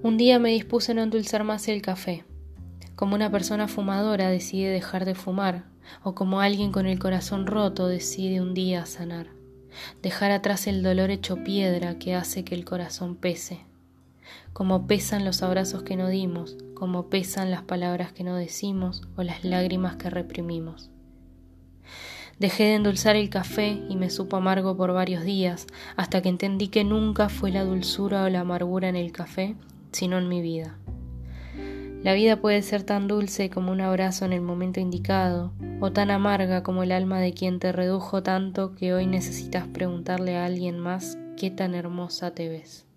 Un día me dispuse a no endulzar más el café. Como una persona fumadora decide dejar de fumar, o como alguien con el corazón roto decide un día sanar. Dejar atrás el dolor hecho piedra que hace que el corazón pese. Como pesan los abrazos que no dimos, como pesan las palabras que no decimos o las lágrimas que reprimimos. Dejé de endulzar el café y me supo amargo por varios días, hasta que entendí que nunca fue la dulzura o la amargura en el café, sino en mi vida. La vida puede ser tan dulce como un abrazo en el momento indicado, o tan amarga como el alma de quien te redujo tanto que hoy necesitas preguntarle a alguien más qué tan hermosa te ves.